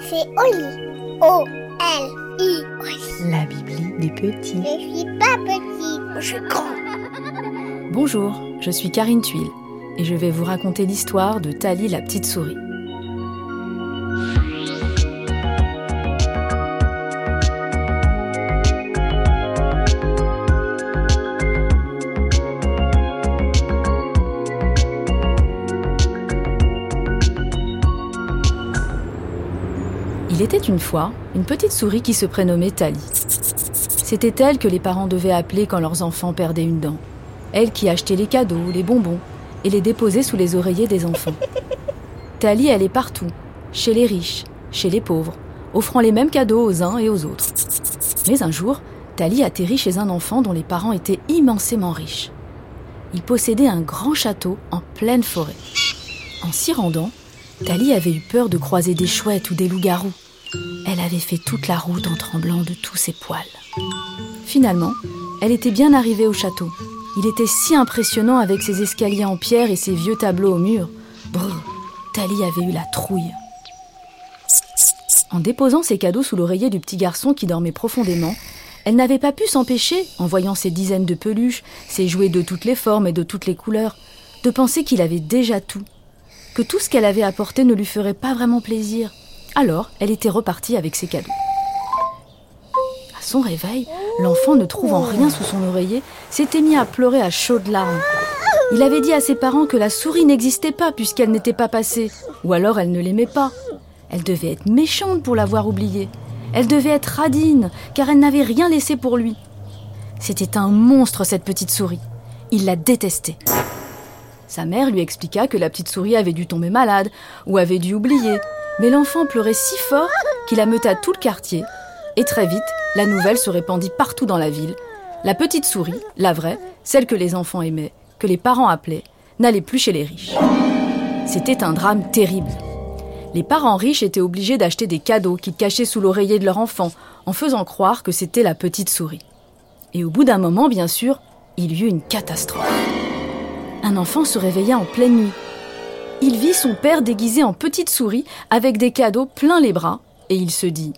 C'est Oli. O-L-I. La Bibli des petits. Je suis pas petit, je suis grand. Bonjour, je suis Karine Tuile et je vais vous raconter l'histoire de Tali la petite souris. Il était une fois une petite souris qui se prénommait Tali. C'était elle que les parents devaient appeler quand leurs enfants perdaient une dent. Elle qui achetait les cadeaux, les bonbons et les déposait sous les oreillers des enfants. Tali allait partout, chez les riches, chez les pauvres, offrant les mêmes cadeaux aux uns et aux autres. Mais un jour, Tali atterrit chez un enfant dont les parents étaient immensément riches. Il possédait un grand château en pleine forêt. En s'y rendant, Tali avait eu peur de croiser des chouettes ou des loups-garous. Elle avait fait toute la route en tremblant de tous ses poils. Finalement, elle était bien arrivée au château. Il était si impressionnant avec ses escaliers en pierre et ses vieux tableaux au mur. Brrr, Tali avait eu la trouille. En déposant ses cadeaux sous l'oreiller du petit garçon qui dormait profondément, elle n'avait pas pu s'empêcher, en voyant ces dizaines de peluches, ses jouets de toutes les formes et de toutes les couleurs, de penser qu'il avait déjà tout, que tout ce qu'elle avait apporté ne lui ferait pas vraiment plaisir. Alors, elle était repartie avec ses cadeaux. À son réveil, l'enfant, ne trouvant rien sous son oreiller, s'était mis à pleurer à chaudes larmes. Il avait dit à ses parents que la souris n'existait pas puisqu'elle n'était pas passée, ou alors elle ne l'aimait pas. Elle devait être méchante pour l'avoir oubliée. Elle devait être radine, car elle n'avait rien laissé pour lui. C'était un monstre, cette petite souris. Il la détestait. Sa mère lui expliqua que la petite souris avait dû tomber malade ou avait dû oublier. Mais l'enfant pleurait si fort qu'il ameuta tout le quartier. Et très vite, la nouvelle se répandit partout dans la ville. La petite souris, la vraie, celle que les enfants aimaient, que les parents appelaient, n'allait plus chez les riches. C'était un drame terrible. Les parents riches étaient obligés d'acheter des cadeaux qu'ils cachaient sous l'oreiller de leur enfant, en faisant croire que c'était la petite souris. Et au bout d'un moment, bien sûr, il y eut une catastrophe. Un enfant se réveilla en pleine nuit. Il vit son père déguisé en petite souris avec des cadeaux plein les bras et il se dit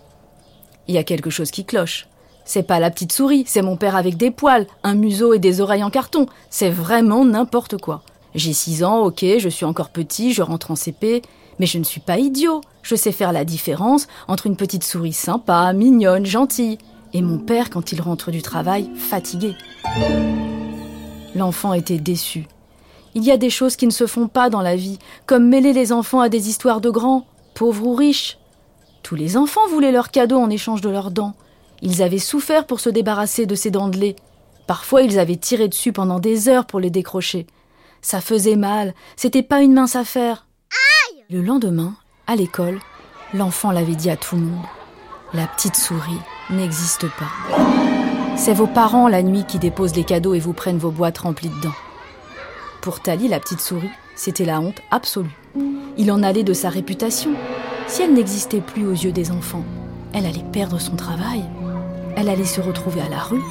Il y a quelque chose qui cloche. C'est pas la petite souris, c'est mon père avec des poils, un museau et des oreilles en carton. C'est vraiment n'importe quoi. J'ai 6 ans, ok, je suis encore petit, je rentre en CP, mais je ne suis pas idiot. Je sais faire la différence entre une petite souris sympa, mignonne, gentille, et mon père quand il rentre du travail, fatigué. L'enfant était déçu. Il y a des choses qui ne se font pas dans la vie, comme mêler les enfants à des histoires de grands, pauvres ou riches. Tous les enfants voulaient leurs cadeaux en échange de leurs dents. Ils avaient souffert pour se débarrasser de ces dents de lait. Parfois, ils avaient tiré dessus pendant des heures pour les décrocher. Ça faisait mal, c'était pas une mince affaire. Le lendemain, à l'école, l'enfant l'avait dit à tout le monde. La petite souris n'existe pas. C'est vos parents la nuit qui déposent les cadeaux et vous prennent vos boîtes remplies de dents. Pour Tali, la petite souris, c'était la honte absolue. Il en allait de sa réputation. Si elle n'existait plus aux yeux des enfants, elle allait perdre son travail. Elle allait se retrouver à la rue.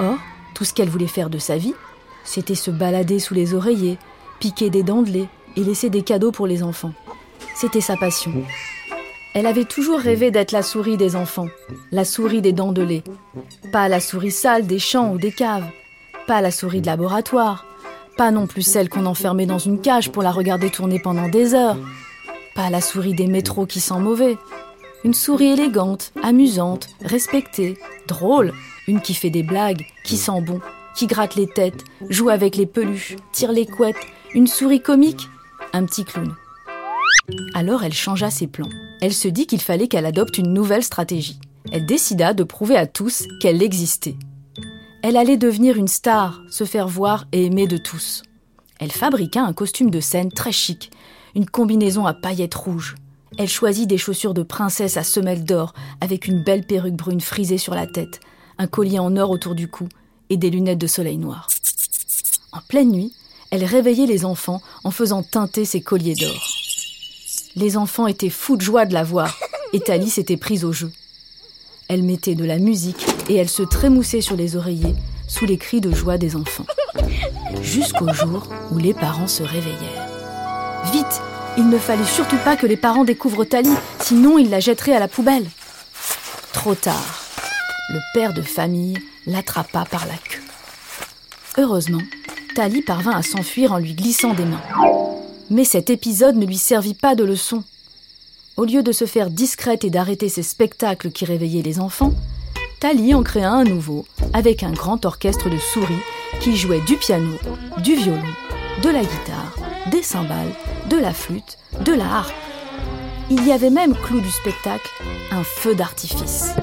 Or, tout ce qu'elle voulait faire de sa vie, c'était se balader sous les oreillers, piquer des dents de lait et laisser des cadeaux pour les enfants. C'était sa passion. Elle avait toujours rêvé d'être la souris des enfants, la souris des dents de lait. Pas la souris sale des champs ou des caves, pas la souris de laboratoire, pas non plus celle qu'on enfermait dans une cage pour la regarder tourner pendant des heures. Pas la souris des métros qui sent mauvais. Une souris élégante, amusante, respectée, drôle, une qui fait des blagues, qui sent bon, qui gratte les têtes, joue avec les peluches, tire les couettes, une souris comique, un petit clown. Alors elle changea ses plans. Elle se dit qu'il fallait qu'elle adopte une nouvelle stratégie. Elle décida de prouver à tous qu'elle existait. Elle allait devenir une star, se faire voir et aimer de tous. Elle fabriqua un costume de scène très chic, une combinaison à paillettes rouges. Elle choisit des chaussures de princesse à semelles d'or, avec une belle perruque brune frisée sur la tête, un collier en or autour du cou et des lunettes de soleil noir. En pleine nuit, elle réveillait les enfants en faisant teinter ses colliers d'or. Les enfants étaient fous de joie de la voir, et Thalie s'était prise au jeu. Elle mettait de la musique et elle se trémoussait sur les oreillers sous les cris de joie des enfants. Jusqu'au jour où les parents se réveillèrent. Vite, Il ne fallait surtout pas que les parents découvrent Tali, sinon ils la jetteraient à la poubelle. Trop tard. Le père de famille l'attrapa par la queue. Heureusement, Tali parvint à s'enfuir en lui glissant des mains. Mais cet épisode ne lui servit pas de leçon. Au lieu de se faire discrète et d'arrêter ces spectacles qui réveillaient les enfants, Tali en créa un nouveau, avec un grand orchestre de souris qui jouait du piano, du violon, de la guitare, des cymbales, de la flûte, de la harpe. Il y avait même, clou du spectacle, un feu d'artifice.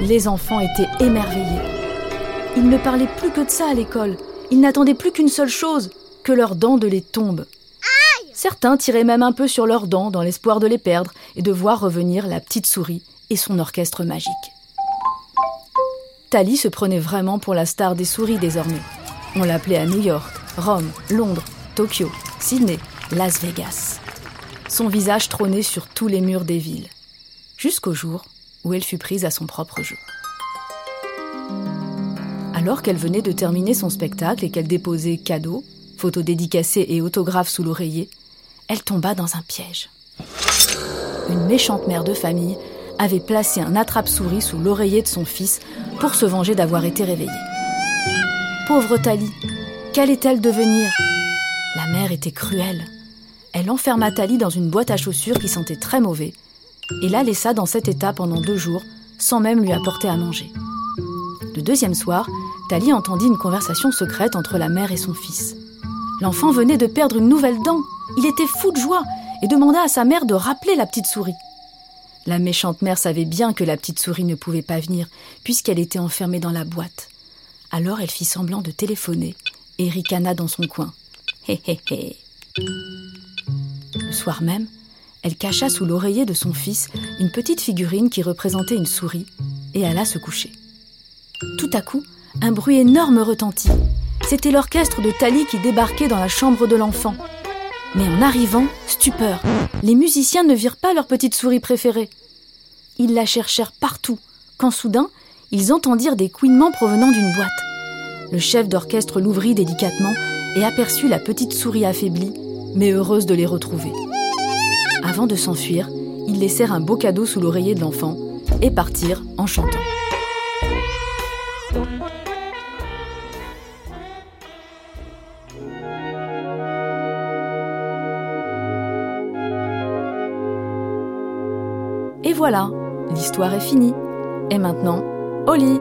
Les enfants étaient émerveillés. Ils ne parlaient plus que de ça à l'école. Ils n'attendaient plus qu'une seule chose, que leurs dents de les tombent. Certains tiraient même un peu sur leurs dents dans l'espoir de les perdre et de voir revenir la petite souris et son orchestre magique. Tali se prenait vraiment pour la star des souris désormais. On l'appelait à New York, Rome, Londres, Tokyo, Sydney, Las Vegas. Son visage trônait sur tous les murs des villes, jusqu'au jour où elle fut prise à son propre jeu. Alors qu'elle venait de terminer son spectacle et qu'elle déposait cadeaux, photos dédicacées et autographes sous l'oreiller, elle tomba dans un piège. Une méchante mère de famille avait placé un attrape-souris sous l'oreiller de son fils pour se venger d'avoir été réveillée. Pauvre Tali, qu'allait-elle devenir? La mère était cruelle. Elle enferma Tali dans une boîte à chaussures qui sentait très mauvais et la laissa dans cet état pendant deux jours sans même lui apporter à manger. Le deuxième soir, Tali entendit une conversation secrète entre la mère et son fils. L'enfant venait de perdre une nouvelle dent. Il était fou de joie et demanda à sa mère de rappeler la petite souris. La méchante mère savait bien que la petite souris ne pouvait pas venir, puisqu'elle était enfermée dans la boîte. Alors elle fit semblant de téléphoner et ricana dans son coin. Hé hé hé. Le soir même, elle cacha sous l'oreiller de son fils une petite figurine qui représentait une souris et alla se coucher. Tout à coup, un bruit énorme retentit. C'était l'orchestre de Tali qui débarquait dans la chambre de l'enfant. Mais en arrivant, stupeur, les musiciens ne virent pas leur petite souris préférée. Ils la cherchèrent partout, quand soudain, ils entendirent des couinements provenant d'une boîte. Le chef d'orchestre l'ouvrit délicatement et aperçut la petite souris affaiblie, mais heureuse de les retrouver. Avant de s'enfuir, ils laissèrent un beau cadeau sous l'oreiller de l'enfant et partirent en chantant. Et voilà, l'histoire est finie. Et maintenant, au lit